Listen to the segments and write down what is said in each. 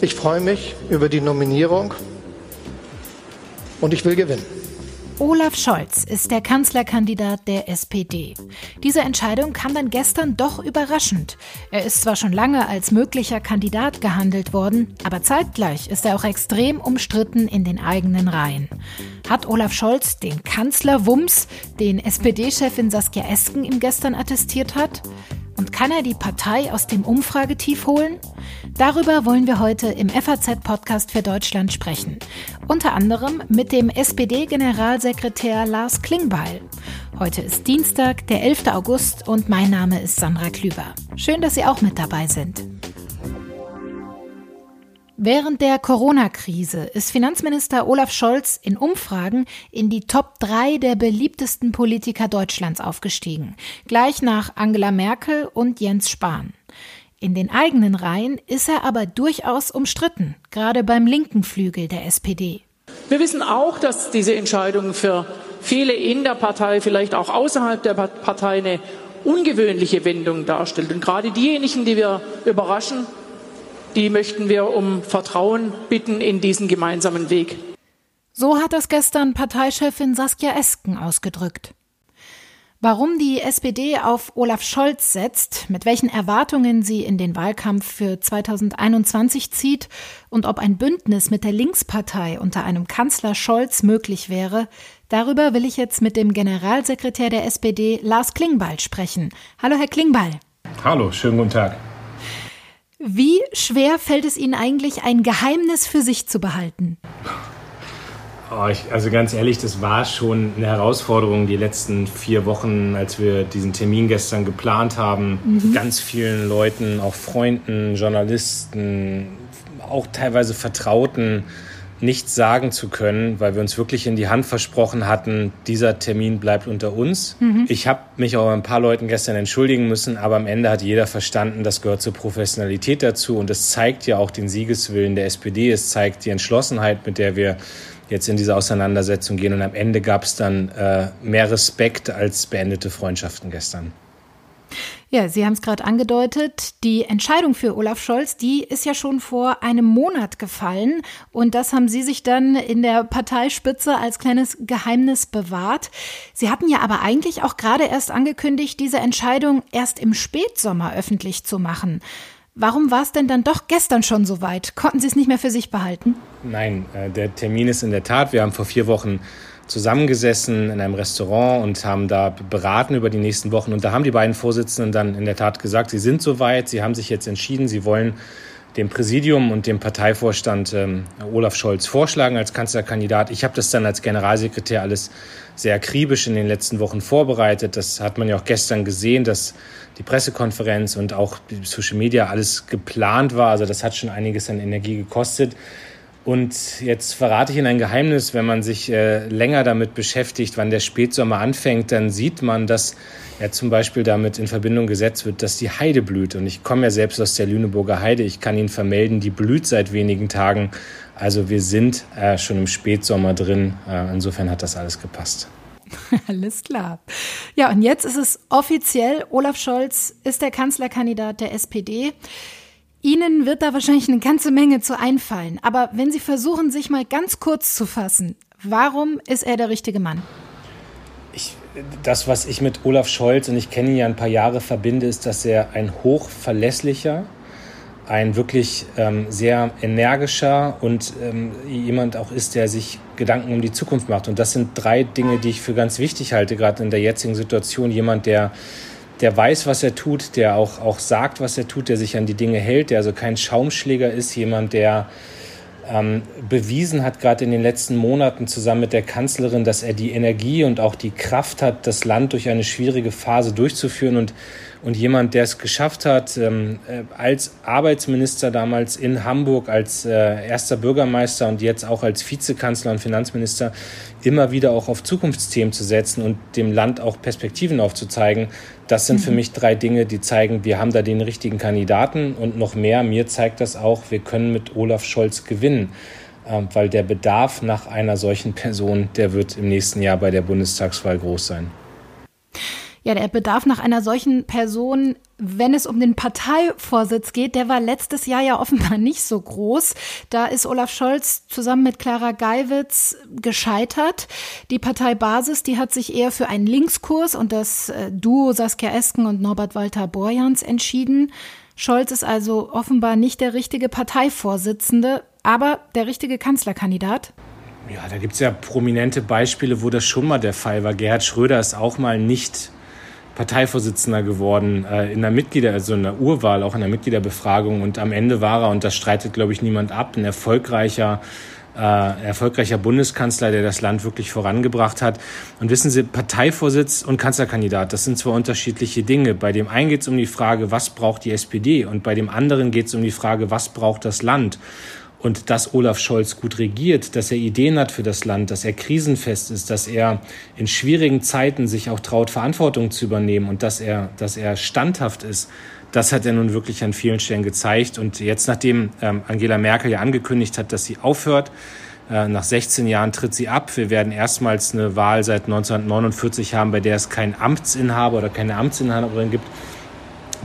Ich freue mich über die Nominierung und ich will gewinnen. Olaf Scholz ist der Kanzlerkandidat der SPD. Diese Entscheidung kam dann gestern doch überraschend. Er ist zwar schon lange als möglicher Kandidat gehandelt worden, aber zeitgleich ist er auch extrem umstritten in den eigenen Reihen. Hat Olaf Scholz den Kanzlerwumms, den SPD-Chefin Saskia Esken ihm gestern attestiert hat? Und kann er die Partei aus dem Umfragetief holen? Darüber wollen wir heute im FAZ-Podcast für Deutschland sprechen. Unter anderem mit dem SPD-Generalsekretär Lars Klingbeil. Heute ist Dienstag, der 11. August und mein Name ist Sandra Klüber. Schön, dass Sie auch mit dabei sind. Während der Corona-Krise ist Finanzminister Olaf Scholz in Umfragen in die Top 3 der beliebtesten Politiker Deutschlands aufgestiegen, gleich nach Angela Merkel und Jens Spahn. In den eigenen Reihen ist er aber durchaus umstritten, gerade beim linken Flügel der SPD. Wir wissen auch, dass diese Entscheidung für viele in der Partei, vielleicht auch außerhalb der Partei, eine ungewöhnliche Wendung darstellt. Und gerade diejenigen, die wir überraschen, die möchten wir um Vertrauen bitten in diesen gemeinsamen Weg. So hat das gestern Parteichefin Saskia Esken ausgedrückt. Warum die SPD auf Olaf Scholz setzt, mit welchen Erwartungen sie in den Wahlkampf für 2021 zieht und ob ein Bündnis mit der Linkspartei unter einem Kanzler Scholz möglich wäre, darüber will ich jetzt mit dem Generalsekretär der SPD Lars Klingbeil sprechen. Hallo, Herr Klingbeil. Hallo, schönen guten Tag. Wie schwer fällt es Ihnen eigentlich, ein Geheimnis für sich zu behalten? Oh, ich, also ganz ehrlich, das war schon eine Herausforderung die letzten vier Wochen, als wir diesen Termin gestern geplant haben. Mhm. Ganz vielen Leuten, auch Freunden, Journalisten, auch teilweise Vertrauten nichts sagen zu können, weil wir uns wirklich in die Hand versprochen hatten, dieser Termin bleibt unter uns. Mhm. Ich habe mich auch ein paar Leuten gestern entschuldigen müssen, aber am Ende hat jeder verstanden, das gehört zur Professionalität dazu und es zeigt ja auch den Siegeswillen der SPD, es zeigt die Entschlossenheit, mit der wir jetzt in diese Auseinandersetzung gehen und am Ende gab es dann äh, mehr Respekt als beendete Freundschaften gestern. Ja, Sie haben es gerade angedeutet. Die Entscheidung für Olaf Scholz, die ist ja schon vor einem Monat gefallen. Und das haben Sie sich dann in der Parteispitze als kleines Geheimnis bewahrt. Sie hatten ja aber eigentlich auch gerade erst angekündigt, diese Entscheidung erst im Spätsommer öffentlich zu machen. Warum war es denn dann doch gestern schon so weit? Konnten Sie es nicht mehr für sich behalten? Nein, äh, der Termin ist in der Tat. Wir haben vor vier Wochen zusammengesessen in einem Restaurant und haben da beraten über die nächsten Wochen. Und da haben die beiden Vorsitzenden dann in der Tat gesagt, sie sind soweit, sie haben sich jetzt entschieden, sie wollen dem Präsidium und dem Parteivorstand ähm, Olaf Scholz vorschlagen als Kanzlerkandidat. Ich habe das dann als Generalsekretär alles sehr akribisch in den letzten Wochen vorbereitet. Das hat man ja auch gestern gesehen, dass die Pressekonferenz und auch die Social Media alles geplant war. Also das hat schon einiges an Energie gekostet. Und jetzt verrate ich Ihnen ein Geheimnis, wenn man sich äh, länger damit beschäftigt, wann der Spätsommer anfängt, dann sieht man, dass ja zum Beispiel damit in Verbindung gesetzt wird, dass die Heide blüht. Und ich komme ja selbst aus der Lüneburger Heide. Ich kann Ihnen vermelden, die blüht seit wenigen Tagen. Also wir sind äh, schon im Spätsommer drin. Äh, insofern hat das alles gepasst. Alles klar. Ja, und jetzt ist es offiziell, Olaf Scholz ist der Kanzlerkandidat der SPD. Ihnen wird da wahrscheinlich eine ganze Menge zu einfallen. Aber wenn Sie versuchen, sich mal ganz kurz zu fassen, warum ist er der richtige Mann? Ich, das, was ich mit Olaf Scholz, und ich kenne ihn ja ein paar Jahre, verbinde, ist, dass er ein hochverlässlicher, ein wirklich ähm, sehr energischer und ähm, jemand auch ist, der sich Gedanken um die Zukunft macht. Und das sind drei Dinge, die ich für ganz wichtig halte, gerade in der jetzigen Situation. Jemand, der der weiß, was er tut, der auch, auch sagt, was er tut, der sich an die Dinge hält, der also kein Schaumschläger ist, jemand, der ähm, bewiesen hat, gerade in den letzten Monaten zusammen mit der Kanzlerin, dass er die Energie und auch die Kraft hat, das Land durch eine schwierige Phase durchzuführen. Und und jemand, der es geschafft hat, ähm, äh, als Arbeitsminister damals in Hamburg, als äh, erster Bürgermeister und jetzt auch als Vizekanzler und Finanzminister immer wieder auch auf Zukunftsthemen zu setzen und dem Land auch Perspektiven aufzuzeigen. Das sind mhm. für mich drei Dinge, die zeigen, wir haben da den richtigen Kandidaten und noch mehr. Mir zeigt das auch, wir können mit Olaf Scholz gewinnen ähm, weil der Bedarf nach einer solchen Person, der wird im nächsten Jahr bei der Bundestagswahl groß sein. Ja, der Bedarf nach einer solchen Person, wenn es um den Parteivorsitz geht, der war letztes Jahr ja offenbar nicht so groß. Da ist Olaf Scholz zusammen mit Clara Geiwitz gescheitert. Die Parteibasis, die hat sich eher für einen Linkskurs und das äh, Duo Saskia Esken und Norbert Walter Borjans entschieden. Scholz ist also offenbar nicht der richtige Parteivorsitzende, aber der richtige Kanzlerkandidat. Ja, da gibt es ja prominente Beispiele, wo das schon mal der Fall war. Gerhard Schröder ist auch mal nicht Parteivorsitzender geworden äh, in der Mitglieder, also in der Urwahl, auch in der Mitgliederbefragung. Und am Ende war er, und das streitet, glaube ich, niemand ab, ein erfolgreicher äh, erfolgreicher Bundeskanzler, der das Land wirklich vorangebracht hat. Und wissen Sie, Parteivorsitz und Kanzlerkandidat, das sind zwar unterschiedliche Dinge. Bei dem einen geht es um die Frage, was braucht die SPD? Und bei dem anderen geht es um die Frage, was braucht das Land? Und dass Olaf Scholz gut regiert, dass er Ideen hat für das Land, dass er krisenfest ist, dass er in schwierigen Zeiten sich auch traut, Verantwortung zu übernehmen und dass er, dass er standhaft ist, das hat er nun wirklich an vielen Stellen gezeigt. Und jetzt, nachdem ähm, Angela Merkel ja angekündigt hat, dass sie aufhört, äh, nach 16 Jahren tritt sie ab. Wir werden erstmals eine Wahl seit 1949 haben, bei der es keinen Amtsinhaber oder keine Amtsinhaberin gibt.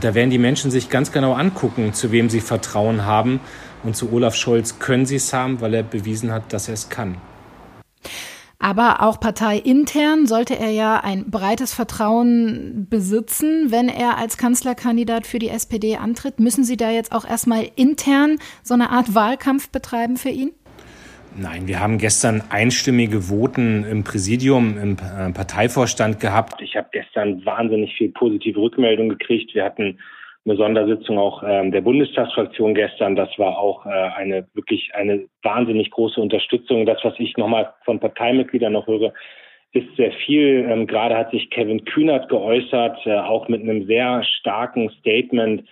Da werden die Menschen sich ganz genau angucken, zu wem sie Vertrauen haben. Und zu Olaf Scholz können sie es haben, weil er bewiesen hat, dass er es kann. Aber auch parteiintern sollte er ja ein breites Vertrauen besitzen, wenn er als Kanzlerkandidat für die SPD antritt. Müssen Sie da jetzt auch erstmal intern so eine Art Wahlkampf betreiben für ihn? Nein, wir haben gestern einstimmige Voten im Präsidium, im äh, Parteivorstand gehabt. Ich habe gestern wahnsinnig viel positive Rückmeldung gekriegt. Wir hatten eine Sondersitzung auch ähm, der Bundestagsfraktion gestern. Das war auch äh, eine wirklich eine wahnsinnig große Unterstützung. Das, was ich nochmal von Parteimitgliedern noch höre, ist sehr viel. Ähm, gerade hat sich Kevin Kühnert geäußert, äh, auch mit einem sehr starken Statement,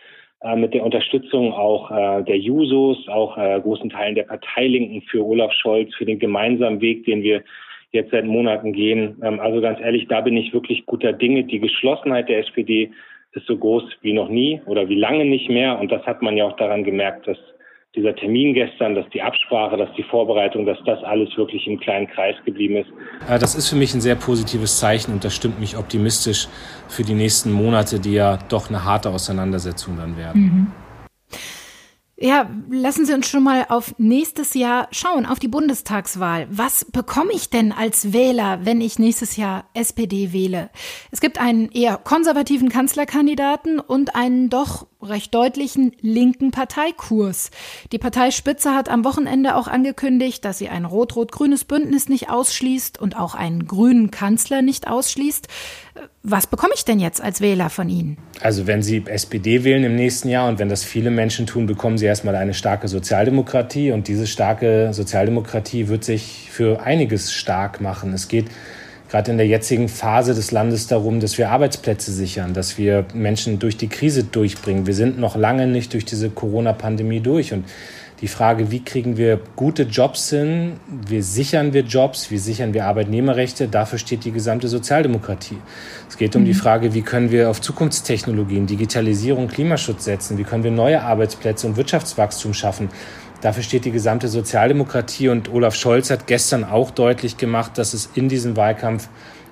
äh, mit der Unterstützung auch äh, der Jusos, auch äh, großen Teilen der Parteilinken für Olaf Scholz, für den gemeinsamen Weg, den wir jetzt seit Monaten gehen. Ähm, also ganz ehrlich, da bin ich wirklich guter Dinge. Die Geschlossenheit der SPD ist so groß wie noch nie oder wie lange nicht mehr. Und das hat man ja auch daran gemerkt, dass dieser Termin gestern, dass die Absprache, dass die Vorbereitung, dass das alles wirklich im kleinen Kreis geblieben ist. Das ist für mich ein sehr positives Zeichen und das stimmt mich optimistisch für die nächsten Monate, die ja doch eine harte Auseinandersetzung dann werden. Mhm. Ja, lassen Sie uns schon mal auf nächstes Jahr schauen, auf die Bundestagswahl. Was bekomme ich denn als Wähler, wenn ich nächstes Jahr SPD wähle? Es gibt einen eher konservativen Kanzlerkandidaten und einen doch recht deutlichen linken Parteikurs. Die Parteispitze hat am Wochenende auch angekündigt, dass sie ein rot-rot-grünes Bündnis nicht ausschließt und auch einen grünen Kanzler nicht ausschließt. Was bekomme ich denn jetzt als Wähler von Ihnen? Also wenn Sie SPD wählen im nächsten Jahr und wenn das viele Menschen tun, bekommen Sie erstmal eine starke Sozialdemokratie und diese starke Sozialdemokratie wird sich für einiges stark machen. Es geht gerade in der jetzigen Phase des Landes darum, dass wir Arbeitsplätze sichern, dass wir Menschen durch die Krise durchbringen. Wir sind noch lange nicht durch diese Corona-Pandemie durch und die Frage, wie kriegen wir gute Jobs hin, wie sichern wir Jobs, wie sichern wir Arbeitnehmerrechte, dafür steht die gesamte Sozialdemokratie. Es geht um die mhm. Frage, wie können wir auf Zukunftstechnologien, Digitalisierung, Klimaschutz setzen, wie können wir neue Arbeitsplätze und Wirtschaftswachstum schaffen. Dafür steht die gesamte Sozialdemokratie und Olaf Scholz hat gestern auch deutlich gemacht, dass es in diesem Wahlkampf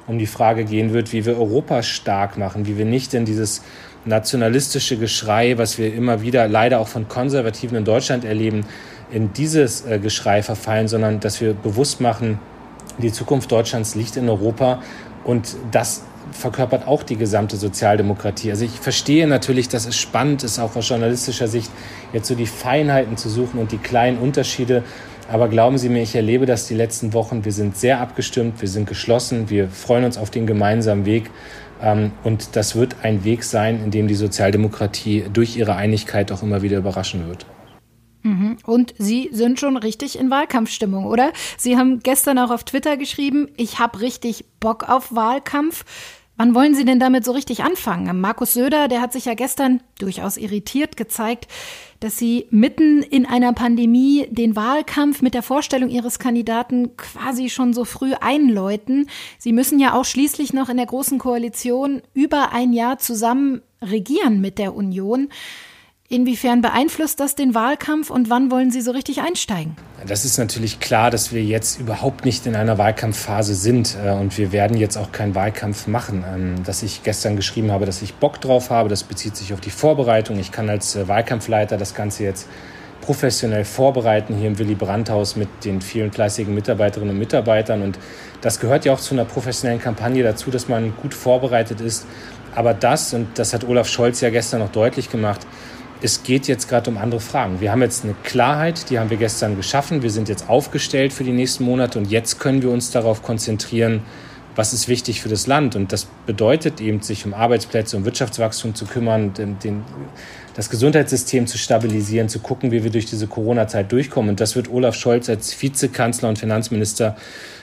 um die Frage gehen wird, wie wir Europa stark machen, wie wir nicht in dieses nationalistische Geschrei, was wir immer wieder leider auch von Konservativen in Deutschland erleben, in dieses äh, Geschrei verfallen, sondern dass wir bewusst machen, die Zukunft Deutschlands liegt in Europa und das verkörpert auch die gesamte Sozialdemokratie. Also ich verstehe natürlich, dass es spannend ist, auch aus journalistischer Sicht jetzt so die Feinheiten zu suchen und die kleinen Unterschiede. Aber glauben Sie mir, ich erlebe das die letzten Wochen. Wir sind sehr abgestimmt, wir sind geschlossen, wir freuen uns auf den gemeinsamen Weg. Ähm, und das wird ein Weg sein, in dem die Sozialdemokratie durch ihre Einigkeit auch immer wieder überraschen wird. Mhm. Und Sie sind schon richtig in Wahlkampfstimmung, oder? Sie haben gestern auch auf Twitter geschrieben, ich habe richtig Bock auf Wahlkampf. Wann wollen Sie denn damit so richtig anfangen? Markus Söder, der hat sich ja gestern durchaus irritiert gezeigt, dass Sie mitten in einer Pandemie den Wahlkampf mit der Vorstellung Ihres Kandidaten quasi schon so früh einläuten. Sie müssen ja auch schließlich noch in der Großen Koalition über ein Jahr zusammen regieren mit der Union. Inwiefern beeinflusst das den Wahlkampf und wann wollen Sie so richtig einsteigen? Das ist natürlich klar, dass wir jetzt überhaupt nicht in einer Wahlkampfphase sind äh, und wir werden jetzt auch keinen Wahlkampf machen. Ähm, dass ich gestern geschrieben habe, dass ich Bock drauf habe, das bezieht sich auf die Vorbereitung. Ich kann als äh, Wahlkampfleiter das Ganze jetzt professionell vorbereiten hier im Willy Brandt-Haus mit den vielen fleißigen Mitarbeiterinnen und Mitarbeitern. Und das gehört ja auch zu einer professionellen Kampagne dazu, dass man gut vorbereitet ist. Aber das, und das hat Olaf Scholz ja gestern noch deutlich gemacht, es geht jetzt gerade um andere Fragen. Wir haben jetzt eine Klarheit, die haben wir gestern geschaffen. Wir sind jetzt aufgestellt für die nächsten Monate und jetzt können wir uns darauf konzentrieren, was ist wichtig für das Land. Und das bedeutet eben, sich um Arbeitsplätze, um Wirtschaftswachstum zu kümmern, den, den, das Gesundheitssystem zu stabilisieren, zu gucken, wie wir durch diese Corona-Zeit durchkommen. Und das wird Olaf Scholz als Vizekanzler und Finanzminister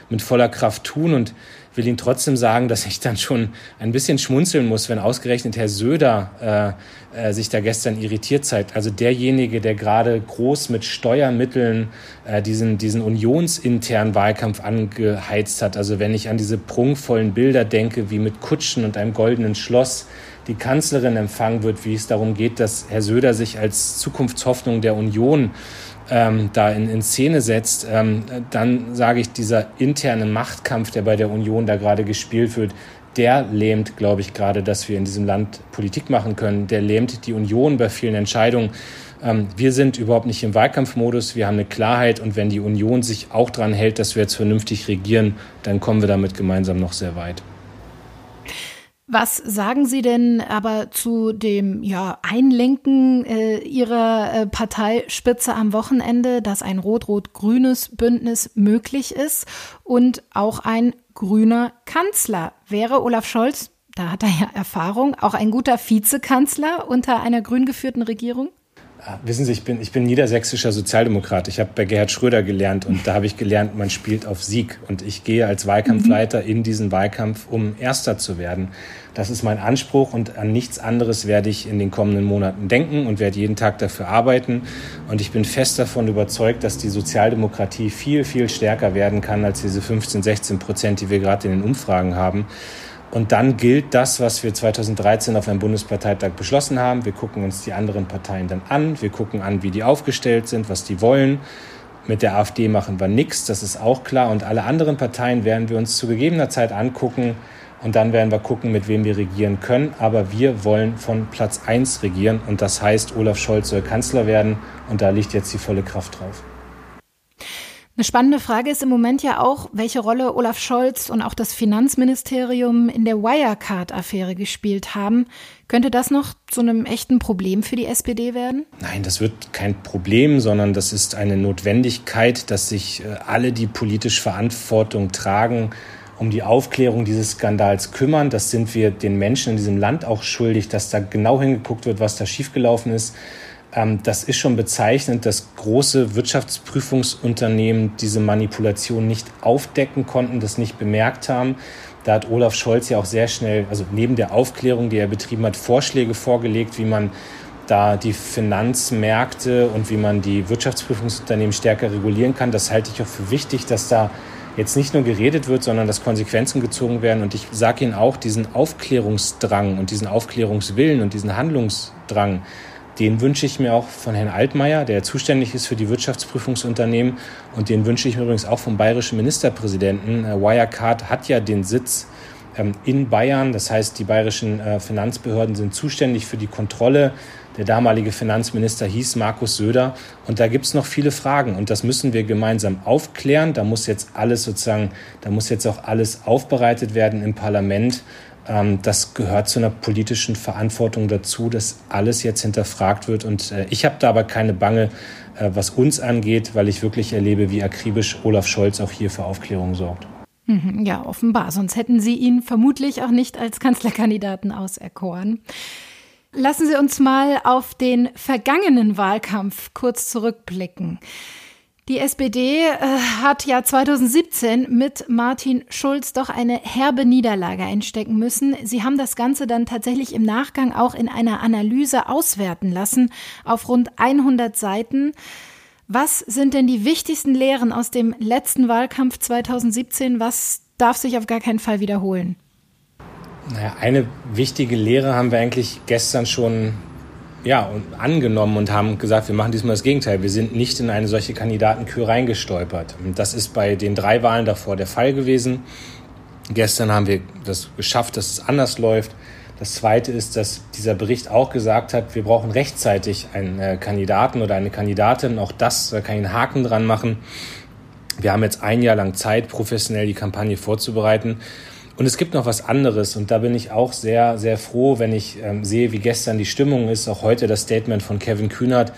mit voller Kraft tun. Und will Ihnen trotzdem sagen, dass ich dann schon ein bisschen schmunzeln muss, wenn ausgerechnet Herr Söder äh, äh, sich da gestern irritiert zeigt. Also derjenige, der gerade groß mit Steuermitteln äh, diesen, diesen unionsinternen Wahlkampf angeheizt hat. Also wenn ich an diese prunkvollen Bilder denke, wie mit Kutschen und einem goldenen Schloss die Kanzlerin empfangen wird, wie es darum geht, dass Herr Söder sich als Zukunftshoffnung der Union ähm, da in, in Szene setzt, ähm, dann sage ich, dieser interne Machtkampf, der bei der Union da gerade gespielt wird, der lähmt, glaube ich, gerade, dass wir in diesem Land Politik machen können. Der lähmt die Union bei vielen Entscheidungen. Ähm, wir sind überhaupt nicht im Wahlkampfmodus. Wir haben eine Klarheit. Und wenn die Union sich auch daran hält, dass wir jetzt vernünftig regieren, dann kommen wir damit gemeinsam noch sehr weit. Was sagen Sie denn aber zu dem ja, Einlenken äh, Ihrer äh, Parteispitze am Wochenende, dass ein rot-rot-grünes Bündnis möglich ist und auch ein grüner Kanzler? Wäre Olaf Scholz, da hat er ja Erfahrung, auch ein guter Vizekanzler unter einer grün geführten Regierung? Wissen Sie, ich bin, ich bin niedersächsischer Sozialdemokrat. Ich habe bei Gerhard Schröder gelernt und da habe ich gelernt, man spielt auf Sieg. Und ich gehe als Wahlkampfleiter in diesen Wahlkampf, um Erster zu werden. Das ist mein Anspruch und an nichts anderes werde ich in den kommenden Monaten denken und werde jeden Tag dafür arbeiten. Und ich bin fest davon überzeugt, dass die Sozialdemokratie viel, viel stärker werden kann als diese 15, 16 Prozent, die wir gerade in den Umfragen haben. Und dann gilt das, was wir 2013 auf einem Bundesparteitag beschlossen haben. Wir gucken uns die anderen Parteien dann an. Wir gucken an, wie die aufgestellt sind, was die wollen. Mit der AfD machen wir nichts, das ist auch klar. Und alle anderen Parteien werden wir uns zu gegebener Zeit angucken. Und dann werden wir gucken, mit wem wir regieren können. Aber wir wollen von Platz 1 regieren. Und das heißt, Olaf Scholz soll Kanzler werden. Und da liegt jetzt die volle Kraft drauf. Eine spannende Frage ist im Moment ja auch, welche Rolle Olaf Scholz und auch das Finanzministerium in der Wirecard-Affäre gespielt haben. Könnte das noch zu einem echten Problem für die SPD werden? Nein, das wird kein Problem, sondern das ist eine Notwendigkeit, dass sich äh, alle, die politisch Verantwortung tragen, um die Aufklärung dieses Skandals kümmern. Das sind wir den Menschen in diesem Land auch schuldig, dass da genau hingeguckt wird, was da schiefgelaufen ist. Ähm, das ist schon bezeichnend, dass große Wirtschaftsprüfungsunternehmen diese Manipulation nicht aufdecken konnten, das nicht bemerkt haben. Da hat Olaf Scholz ja auch sehr schnell, also neben der Aufklärung, die er betrieben hat, Vorschläge vorgelegt, wie man da die Finanzmärkte und wie man die Wirtschaftsprüfungsunternehmen stärker regulieren kann. Das halte ich auch für wichtig, dass da jetzt nicht nur geredet wird, sondern dass Konsequenzen gezogen werden. Und ich sage Ihnen auch, diesen Aufklärungsdrang und diesen Aufklärungswillen und diesen Handlungsdrang, den wünsche ich mir auch von Herrn Altmaier, der zuständig ist für die Wirtschaftsprüfungsunternehmen. Und den wünsche ich mir übrigens auch vom bayerischen Ministerpräsidenten. Äh, Wirecard hat ja den Sitz ähm, in Bayern. Das heißt, die bayerischen äh, Finanzbehörden sind zuständig für die Kontrolle. Der damalige Finanzminister hieß Markus Söder. Und da gibt es noch viele Fragen. Und das müssen wir gemeinsam aufklären. Da muss jetzt alles sozusagen, da muss jetzt auch alles aufbereitet werden im Parlament. Ähm, das gehört zu einer politischen Verantwortung dazu, dass alles jetzt hinterfragt wird. Und äh, ich habe da aber keine Bange, äh, was uns angeht, weil ich wirklich erlebe, wie akribisch Olaf Scholz auch hier für Aufklärung sorgt. Mhm, ja, offenbar. Sonst hätten Sie ihn vermutlich auch nicht als Kanzlerkandidaten auserkoren. Lassen Sie uns mal auf den vergangenen Wahlkampf kurz zurückblicken. Die SPD äh, hat ja 2017 mit Martin Schulz doch eine herbe Niederlage einstecken müssen. Sie haben das Ganze dann tatsächlich im Nachgang auch in einer Analyse auswerten lassen auf rund 100 Seiten. Was sind denn die wichtigsten Lehren aus dem letzten Wahlkampf 2017? Was darf sich auf gar keinen Fall wiederholen? Naja, eine wichtige Lehre haben wir eigentlich gestern schon ja, und angenommen und haben gesagt, wir machen diesmal das Gegenteil. Wir sind nicht in eine solche Kandidatenkür reingestolpert. Und das ist bei den drei Wahlen davor der Fall gewesen. Gestern haben wir das geschafft, dass es anders läuft. Das Zweite ist, dass dieser Bericht auch gesagt hat, wir brauchen rechtzeitig einen äh, Kandidaten oder eine Kandidatin. Auch das, da kann ich einen Haken dran machen. Wir haben jetzt ein Jahr lang Zeit, professionell die Kampagne vorzubereiten. Und es gibt noch was anderes und da bin ich auch sehr, sehr froh, wenn ich ähm, sehe, wie gestern die Stimmung ist, auch heute das Statement von Kevin Kühnert.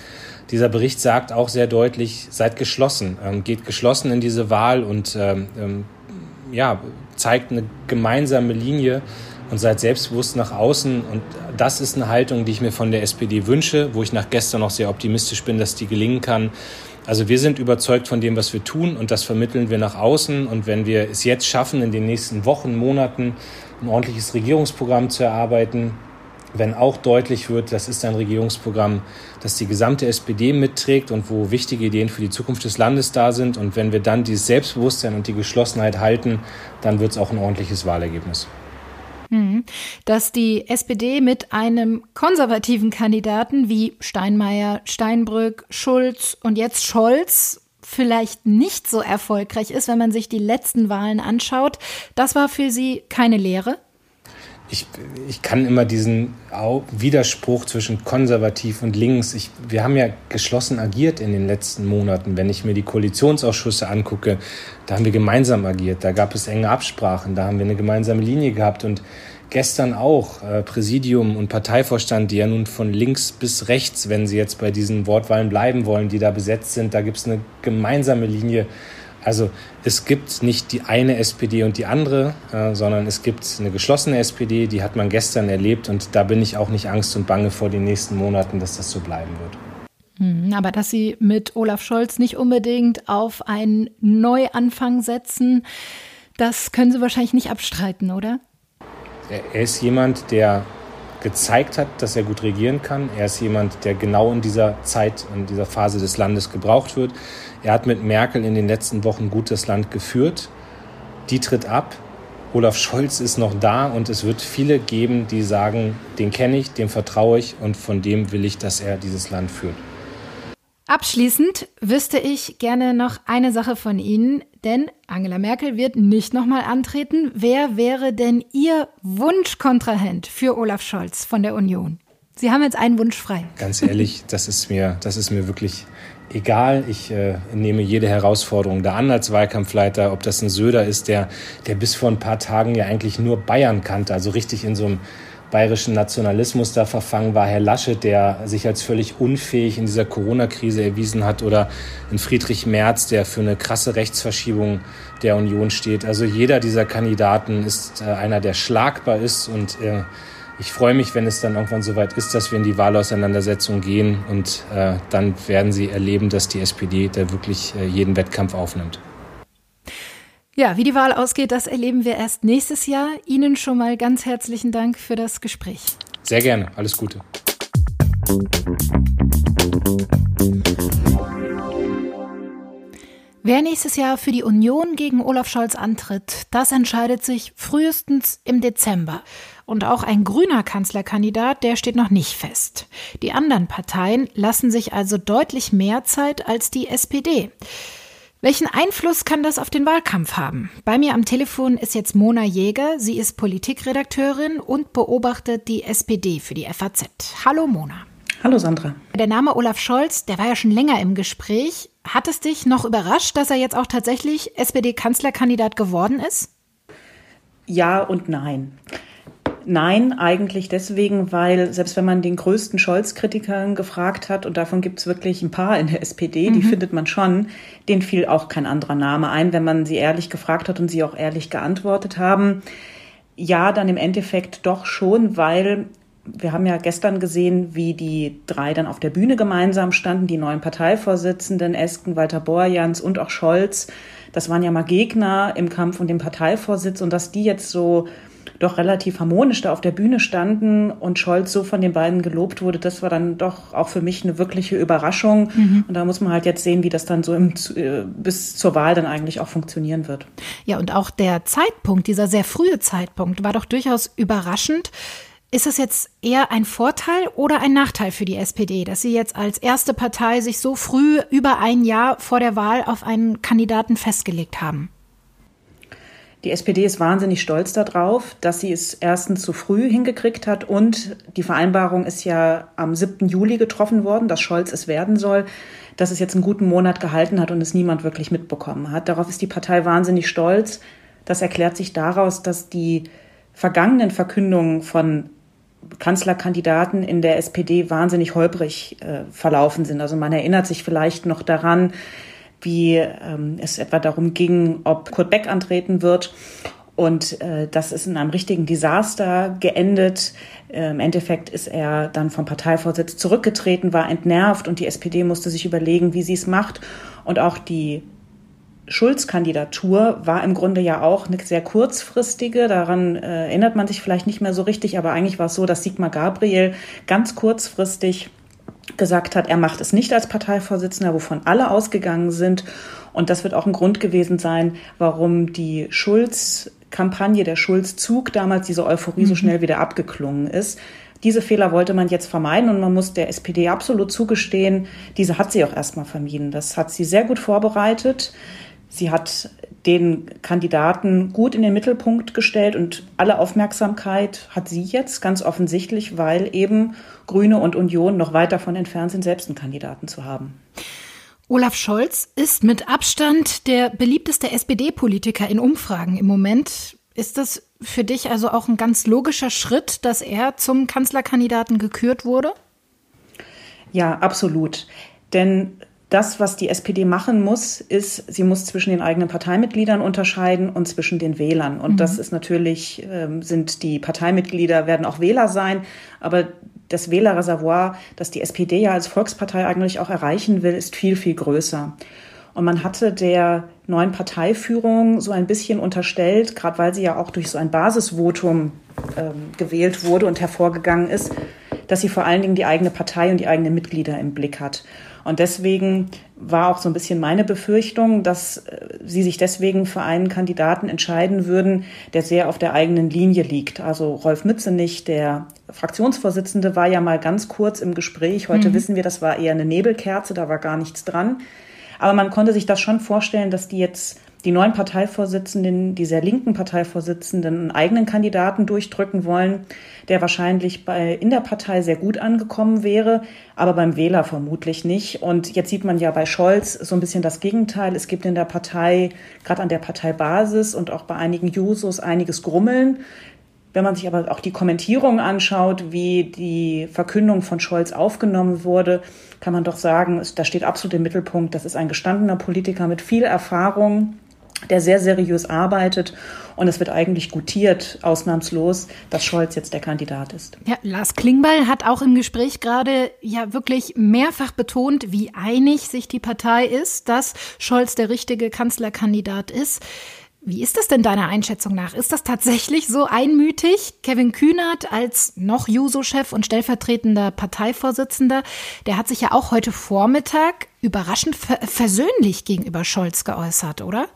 Dieser Bericht sagt auch sehr deutlich, seid geschlossen, ähm, geht geschlossen in diese Wahl und ähm, ähm ja, zeigt eine gemeinsame Linie und seid selbstbewusst nach außen. Und das ist eine Haltung, die ich mir von der SPD wünsche, wo ich nach gestern noch sehr optimistisch bin, dass die gelingen kann. Also wir sind überzeugt von dem, was wir tun und das vermitteln wir nach außen. Und wenn wir es jetzt schaffen, in den nächsten Wochen, Monaten ein ordentliches Regierungsprogramm zu erarbeiten, wenn auch deutlich wird, das ist ein Regierungsprogramm, das die gesamte SPD mitträgt und wo wichtige Ideen für die Zukunft des Landes da sind. Und wenn wir dann dieses Selbstbewusstsein und die Geschlossenheit halten, dann wird es auch ein ordentliches Wahlergebnis. Mhm. Dass die SPD mit einem konservativen Kandidaten wie Steinmeier, Steinbrück, Schulz und jetzt Scholz vielleicht nicht so erfolgreich ist, wenn man sich die letzten Wahlen anschaut, das war für Sie keine Lehre? Ich, ich kann immer diesen Widerspruch zwischen konservativ und links. Ich, wir haben ja geschlossen agiert in den letzten Monaten. Wenn ich mir die Koalitionsausschüsse angucke, da haben wir gemeinsam agiert. Da gab es enge Absprachen. Da haben wir eine gemeinsame Linie gehabt. Und gestern auch äh, Präsidium und Parteivorstand, die ja nun von links bis rechts, wenn sie jetzt bei diesen Wortwahlen bleiben wollen, die da besetzt sind, da gibt es eine gemeinsame Linie also es gibt nicht die eine SPD und die andere, äh, sondern es gibt eine geschlossene SPD, die hat man gestern erlebt und da bin ich auch nicht Angst und bange vor den nächsten Monaten, dass das so bleiben wird. Hm, aber dass Sie mit Olaf Scholz nicht unbedingt auf einen Neuanfang setzen, das können Sie wahrscheinlich nicht abstreiten, oder? Er ist jemand, der gezeigt hat, dass er gut regieren kann. Er ist jemand, der genau in dieser Zeit, in dieser Phase des Landes gebraucht wird. Er hat mit Merkel in den letzten Wochen gut das Land geführt. Die tritt ab. Olaf Scholz ist noch da und es wird viele geben, die sagen, den kenne ich, dem vertraue ich und von dem will ich, dass er dieses Land führt. Abschließend wüsste ich gerne noch eine Sache von Ihnen, denn Angela Merkel wird nicht nochmal antreten. Wer wäre denn Ihr Wunschkontrahent für Olaf Scholz von der Union? Sie haben jetzt einen Wunsch frei. Ganz ehrlich, das ist mir, das ist mir wirklich egal. Ich äh, nehme jede Herausforderung da an als Wahlkampfleiter, ob das ein Söder ist, der, der bis vor ein paar Tagen ja eigentlich nur Bayern kannte, also richtig in so einem bayerischen Nationalismus da verfangen war, Herr Laschet, der sich als völlig unfähig in dieser Corona-Krise erwiesen hat, oder in Friedrich Merz, der für eine krasse Rechtsverschiebung der Union steht. Also jeder dieser Kandidaten ist äh, einer, der schlagbar ist und äh, ich freue mich, wenn es dann irgendwann soweit ist, dass wir in die Wahlauseinandersetzung gehen und äh, dann werden Sie erleben, dass die SPD da wirklich äh, jeden Wettkampf aufnimmt. Ja, wie die Wahl ausgeht, das erleben wir erst nächstes Jahr. Ihnen schon mal ganz herzlichen Dank für das Gespräch. Sehr gerne. Alles Gute. Wer nächstes Jahr für die Union gegen Olaf Scholz antritt, das entscheidet sich frühestens im Dezember. Und auch ein grüner Kanzlerkandidat, der steht noch nicht fest. Die anderen Parteien lassen sich also deutlich mehr Zeit als die SPD. Welchen Einfluss kann das auf den Wahlkampf haben? Bei mir am Telefon ist jetzt Mona Jäger. Sie ist Politikredakteurin und beobachtet die SPD für die FAZ. Hallo Mona. Hallo Sandra. Der Name Olaf Scholz, der war ja schon länger im Gespräch. Hat es dich noch überrascht, dass er jetzt auch tatsächlich SPD-Kanzlerkandidat geworden ist? Ja und nein. Nein, eigentlich deswegen, weil selbst wenn man den größten Scholz-Kritikern gefragt hat, und davon gibt es wirklich ein paar in der SPD, die mhm. findet man schon, denen fiel auch kein anderer Name ein, wenn man sie ehrlich gefragt hat und sie auch ehrlich geantwortet haben. Ja, dann im Endeffekt doch schon, weil wir haben ja gestern gesehen, wie die drei dann auf der Bühne gemeinsam standen, die neuen Parteivorsitzenden, Esken, Walter Borjans und auch Scholz. Das waren ja mal Gegner im Kampf um den Parteivorsitz und dass die jetzt so doch relativ harmonisch da auf der Bühne standen und Scholz so von den beiden gelobt wurde, das war dann doch auch für mich eine wirkliche Überraschung. Mhm. Und da muss man halt jetzt sehen, wie das dann so im, äh, bis zur Wahl dann eigentlich auch funktionieren wird. Ja, und auch der Zeitpunkt, dieser sehr frühe Zeitpunkt, war doch durchaus überraschend. Ist das jetzt eher ein Vorteil oder ein Nachteil für die SPD, dass sie jetzt als erste Partei sich so früh über ein Jahr vor der Wahl auf einen Kandidaten festgelegt haben? Die SPD ist wahnsinnig stolz darauf, dass sie es erstens zu früh hingekriegt hat und die Vereinbarung ist ja am 7. Juli getroffen worden, dass Scholz es werden soll, dass es jetzt einen guten Monat gehalten hat und es niemand wirklich mitbekommen hat. Darauf ist die Partei wahnsinnig stolz. Das erklärt sich daraus, dass die vergangenen Verkündungen von Kanzlerkandidaten in der SPD wahnsinnig holprig äh, verlaufen sind. Also man erinnert sich vielleicht noch daran, wie ähm, es etwa darum ging, ob Kurt Beck antreten wird. Und äh, das ist in einem richtigen Desaster geendet. Äh, Im Endeffekt ist er dann vom Parteivorsitz zurückgetreten, war entnervt und die SPD musste sich überlegen, wie sie es macht. Und auch die Schulz-Kandidatur war im Grunde ja auch eine sehr kurzfristige. Daran äh, erinnert man sich vielleicht nicht mehr so richtig, aber eigentlich war es so, dass Sigmar Gabriel ganz kurzfristig gesagt hat, er macht es nicht als Parteivorsitzender, wovon alle ausgegangen sind. Und das wird auch ein Grund gewesen sein, warum die Schulz-Kampagne, der Schulz-Zug damals diese Euphorie mhm. so schnell wieder abgeklungen ist. Diese Fehler wollte man jetzt vermeiden und man muss der SPD absolut zugestehen, diese hat sie auch erstmal vermieden. Das hat sie sehr gut vorbereitet. Sie hat den Kandidaten gut in den Mittelpunkt gestellt und alle Aufmerksamkeit hat sie jetzt ganz offensichtlich, weil eben Grüne und Union noch weit davon entfernt sind, selbst einen Kandidaten zu haben. Olaf Scholz ist mit Abstand der beliebteste SPD-Politiker in Umfragen im Moment. Ist das für dich also auch ein ganz logischer Schritt, dass er zum Kanzlerkandidaten gekürt wurde? Ja, absolut. Denn das, was die SPD machen muss, ist, sie muss zwischen den eigenen Parteimitgliedern unterscheiden und zwischen den Wählern. Und mhm. das ist natürlich, ähm, sind die Parteimitglieder, werden auch Wähler sein, aber das Wählerreservoir, das die SPD ja als Volkspartei eigentlich auch erreichen will, ist viel, viel größer. Und man hatte der neuen Parteiführung so ein bisschen unterstellt, gerade weil sie ja auch durch so ein Basisvotum ähm, gewählt wurde und hervorgegangen ist, dass sie vor allen Dingen die eigene Partei und die eigenen Mitglieder im Blick hat. Und deswegen war auch so ein bisschen meine Befürchtung, dass äh, sie sich deswegen für einen Kandidaten entscheiden würden, der sehr auf der eigenen Linie liegt. Also Rolf Mützenich, der Fraktionsvorsitzende, war ja mal ganz kurz im Gespräch. Heute mhm. wissen wir, das war eher eine Nebelkerze, da war gar nichts dran. Aber man konnte sich das schon vorstellen, dass die jetzt die neuen Parteivorsitzenden, die sehr linken Parteivorsitzenden, einen eigenen Kandidaten durchdrücken wollen, der wahrscheinlich bei, in der Partei sehr gut angekommen wäre, aber beim Wähler vermutlich nicht. Und jetzt sieht man ja bei Scholz so ein bisschen das Gegenteil. Es gibt in der Partei, gerade an der Parteibasis und auch bei einigen Jusos einiges Grummeln. Wenn man sich aber auch die Kommentierung anschaut, wie die Verkündung von Scholz aufgenommen wurde, kann man doch sagen, da steht absolut im Mittelpunkt, das ist ein gestandener Politiker mit viel Erfahrung, der sehr seriös arbeitet. Und es wird eigentlich gutiert, ausnahmslos, dass Scholz jetzt der Kandidat ist. Ja, Lars Klingbeil hat auch im Gespräch gerade ja wirklich mehrfach betont, wie einig sich die Partei ist, dass Scholz der richtige Kanzlerkandidat ist. Wie ist das denn deiner Einschätzung nach? Ist das tatsächlich so einmütig? Kevin Kühnert als noch Juso-Chef und stellvertretender Parteivorsitzender, der hat sich ja auch heute Vormittag überraschend versöhnlich gegenüber Scholz geäußert, oder?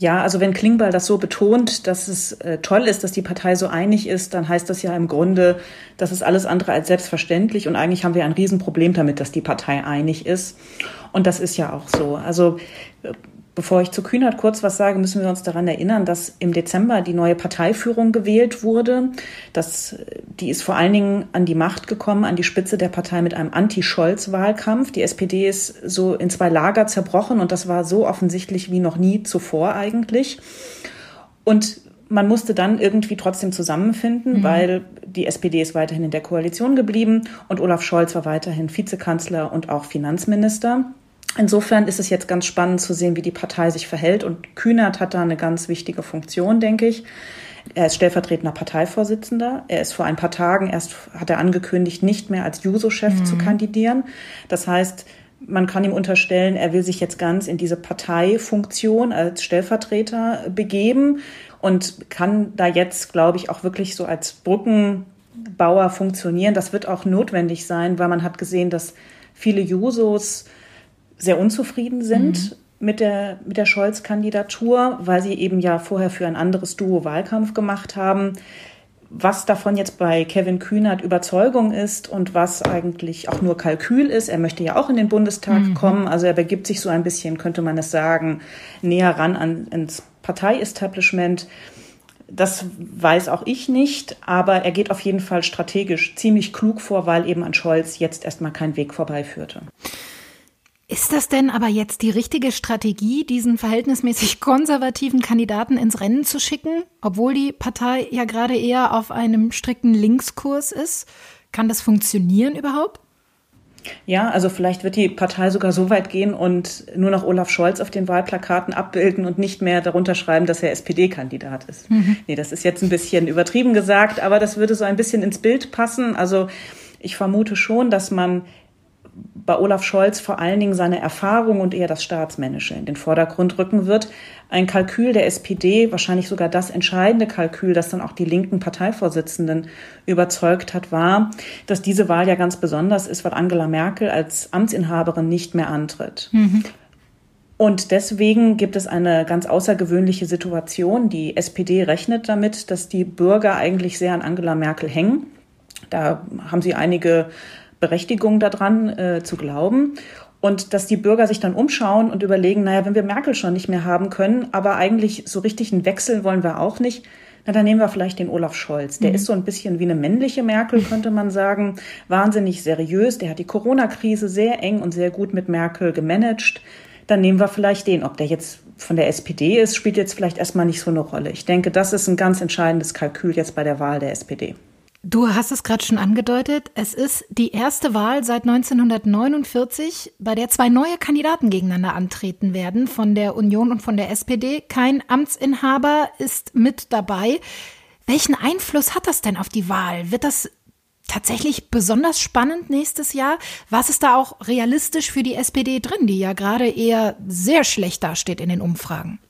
Ja, also wenn Klingbeil das so betont, dass es äh, toll ist, dass die Partei so einig ist, dann heißt das ja im Grunde, das ist alles andere als selbstverständlich und eigentlich haben wir ein Riesenproblem damit, dass die Partei einig ist. Und das ist ja auch so. Also äh, Bevor ich zu Kühnert kurz was sage, müssen wir uns daran erinnern, dass im Dezember die neue Parteiführung gewählt wurde. Das, die ist vor allen Dingen an die Macht gekommen, an die Spitze der Partei mit einem Anti-Scholz-Wahlkampf. Die SPD ist so in zwei Lager zerbrochen und das war so offensichtlich wie noch nie zuvor eigentlich. Und man musste dann irgendwie trotzdem zusammenfinden, mhm. weil die SPD ist weiterhin in der Koalition geblieben und Olaf Scholz war weiterhin Vizekanzler und auch Finanzminister. Insofern ist es jetzt ganz spannend zu sehen, wie die Partei sich verhält. Und Kühnert hat da eine ganz wichtige Funktion, denke ich. Er ist stellvertretender Parteivorsitzender. Er ist vor ein paar Tagen erst, hat er angekündigt, nicht mehr als Juso-Chef mhm. zu kandidieren. Das heißt, man kann ihm unterstellen, er will sich jetzt ganz in diese Parteifunktion als Stellvertreter begeben und kann da jetzt, glaube ich, auch wirklich so als Brückenbauer funktionieren. Das wird auch notwendig sein, weil man hat gesehen, dass viele Jusos sehr unzufrieden sind. Mhm. Mit der, mit der Scholz-Kandidatur, weil sie eben ja vorher für ein anderes Duo Wahlkampf gemacht haben. was davon jetzt bei Kevin Kühnert Überzeugung ist und was eigentlich auch nur Kalkül ist. Er möchte ja auch in den Bundestag mhm. kommen. Also er begibt sich so ein bisschen, könnte man es sagen, näher ran an, ins Parteiestablishment. Das weiß auch ich nicht, aber er geht auf jeden Fall strategisch ziemlich klug vor, weil eben an Scholz jetzt erstmal kein Weg vorbeiführte. Ist das denn aber jetzt die richtige Strategie, diesen verhältnismäßig konservativen Kandidaten ins Rennen zu schicken, obwohl die Partei ja gerade eher auf einem strikten Linkskurs ist? Kann das funktionieren überhaupt? Ja, also vielleicht wird die Partei sogar so weit gehen und nur noch Olaf Scholz auf den Wahlplakaten abbilden und nicht mehr darunter schreiben, dass er SPD-Kandidat ist. Mhm. Nee, das ist jetzt ein bisschen übertrieben gesagt, aber das würde so ein bisschen ins Bild passen. Also ich vermute schon, dass man bei Olaf Scholz vor allen Dingen seine Erfahrung und eher das Staatsmännische in den Vordergrund rücken wird. Ein Kalkül der SPD, wahrscheinlich sogar das entscheidende Kalkül, das dann auch die linken Parteivorsitzenden überzeugt hat, war, dass diese Wahl ja ganz besonders ist, weil Angela Merkel als Amtsinhaberin nicht mehr antritt. Mhm. Und deswegen gibt es eine ganz außergewöhnliche Situation. Die SPD rechnet damit, dass die Bürger eigentlich sehr an Angela Merkel hängen. Da haben sie einige Berechtigung daran äh, zu glauben. Und dass die Bürger sich dann umschauen und überlegen, naja, wenn wir Merkel schon nicht mehr haben können, aber eigentlich so richtig einen Wechsel wollen wir auch nicht, na, dann nehmen wir vielleicht den Olaf Scholz. Der mhm. ist so ein bisschen wie eine männliche Merkel, könnte man sagen. Wahnsinnig seriös. Der hat die Corona-Krise sehr eng und sehr gut mit Merkel gemanagt. Dann nehmen wir vielleicht den. Ob der jetzt von der SPD ist, spielt jetzt vielleicht erstmal nicht so eine Rolle. Ich denke, das ist ein ganz entscheidendes Kalkül jetzt bei der Wahl der SPD. Du hast es gerade schon angedeutet. Es ist die erste Wahl seit 1949, bei der zwei neue Kandidaten gegeneinander antreten werden, von der Union und von der SPD. Kein Amtsinhaber ist mit dabei. Welchen Einfluss hat das denn auf die Wahl? Wird das tatsächlich besonders spannend nächstes Jahr? Was ist da auch realistisch für die SPD drin, die ja gerade eher sehr schlecht dasteht in den Umfragen?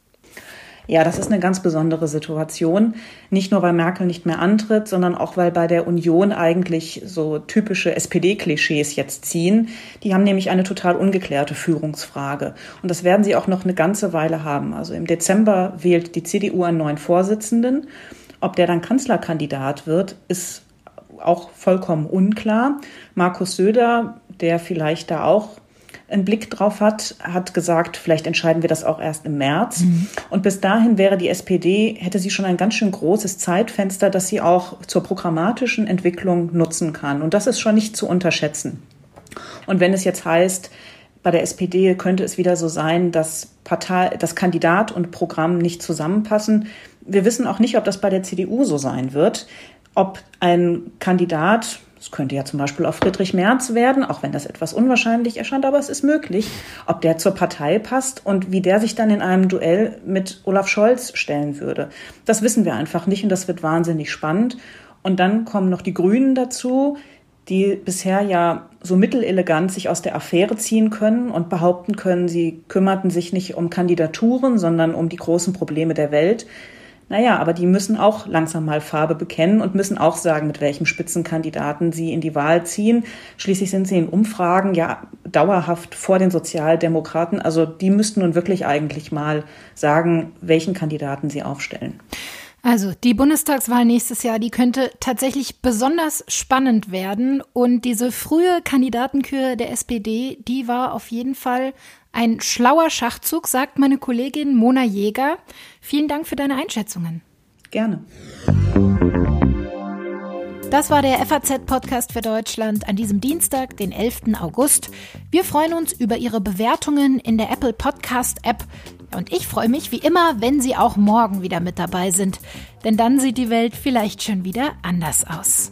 Ja, das ist eine ganz besondere Situation. Nicht nur, weil Merkel nicht mehr antritt, sondern auch, weil bei der Union eigentlich so typische SPD-Klischees jetzt ziehen. Die haben nämlich eine total ungeklärte Führungsfrage. Und das werden sie auch noch eine ganze Weile haben. Also im Dezember wählt die CDU einen neuen Vorsitzenden. Ob der dann Kanzlerkandidat wird, ist auch vollkommen unklar. Markus Söder, der vielleicht da auch einen Blick drauf hat, hat gesagt, vielleicht entscheiden wir das auch erst im März. Mhm. Und bis dahin wäre die SPD, hätte sie schon ein ganz schön großes Zeitfenster, das sie auch zur programmatischen Entwicklung nutzen kann. Und das ist schon nicht zu unterschätzen. Und wenn es jetzt heißt, bei der SPD könnte es wieder so sein, dass Partei, dass Kandidat und Programm nicht zusammenpassen. Wir wissen auch nicht, ob das bei der CDU so sein wird. Ob ein Kandidat es könnte ja zum Beispiel auch Friedrich Merz werden, auch wenn das etwas unwahrscheinlich erscheint, aber es ist möglich, ob der zur Partei passt und wie der sich dann in einem Duell mit Olaf Scholz stellen würde. Das wissen wir einfach nicht und das wird wahnsinnig spannend. Und dann kommen noch die Grünen dazu, die bisher ja so mittelelegant sich aus der Affäre ziehen können und behaupten können, sie kümmerten sich nicht um Kandidaturen, sondern um die großen Probleme der Welt. Naja, aber die müssen auch langsam mal Farbe bekennen und müssen auch sagen, mit welchem Spitzenkandidaten sie in die Wahl ziehen. Schließlich sind sie in Umfragen ja dauerhaft vor den Sozialdemokraten. Also die müssten nun wirklich eigentlich mal sagen, welchen Kandidaten sie aufstellen. Also die Bundestagswahl nächstes Jahr, die könnte tatsächlich besonders spannend werden. Und diese frühe Kandidatenkür der SPD, die war auf jeden Fall ein schlauer Schachzug, sagt meine Kollegin Mona Jäger. Vielen Dank für deine Einschätzungen. Gerne. Das war der FAZ-Podcast für Deutschland an diesem Dienstag, den 11. August. Wir freuen uns über Ihre Bewertungen in der Apple Podcast-App. Und ich freue mich wie immer, wenn Sie auch morgen wieder mit dabei sind. Denn dann sieht die Welt vielleicht schon wieder anders aus.